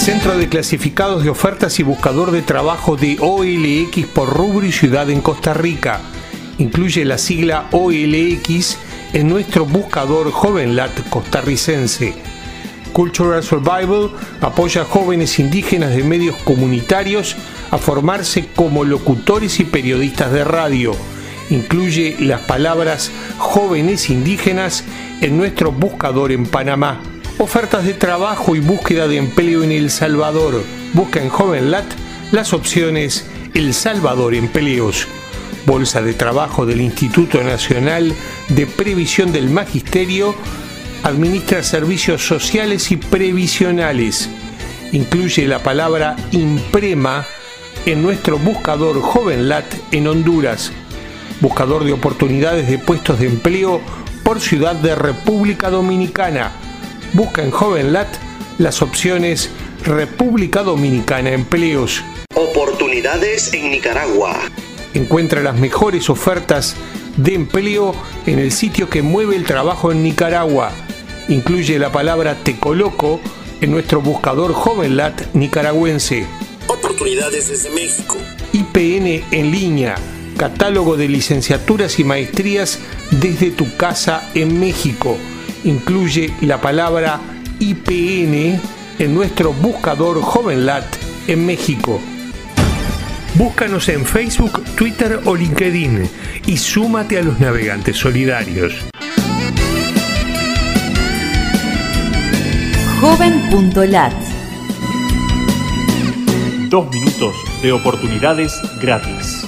Centro de Clasificados de Ofertas y Buscador de Trabajo de OLX por rubro y ciudad en Costa Rica. Incluye la sigla OLX en nuestro buscador JovenLat costarricense. Cultural Survival apoya a jóvenes indígenas de medios comunitarios a formarse como locutores y periodistas de radio. Incluye las palabras jóvenes indígenas en nuestro buscador en Panamá. Ofertas de trabajo y búsqueda de empleo en El Salvador. Busca en JovenLat las opciones El Salvador Empleos. Bolsa de Trabajo del Instituto Nacional de Previsión del Magisterio administra servicios sociales y previsionales. Incluye la palabra imprema en nuestro buscador JovenLat en Honduras, buscador de oportunidades de puestos de empleo por ciudad de República Dominicana. Busca en JovenLat las opciones República Dominicana Empleos. Oportunidades en Nicaragua. Encuentra las mejores ofertas de empleo en el sitio que mueve el trabajo en Nicaragua. Incluye la palabra Te Coloco en nuestro buscador JovenLat nicaragüense. Oportunidades desde México. IPN en línea, catálogo de licenciaturas y maestrías desde tu casa en México. Incluye la palabra IPN en nuestro buscador JovenLat en México. Búscanos en Facebook, Twitter o LinkedIn y súmate a los navegantes solidarios. Joven.lat Dos minutos de oportunidades gratis.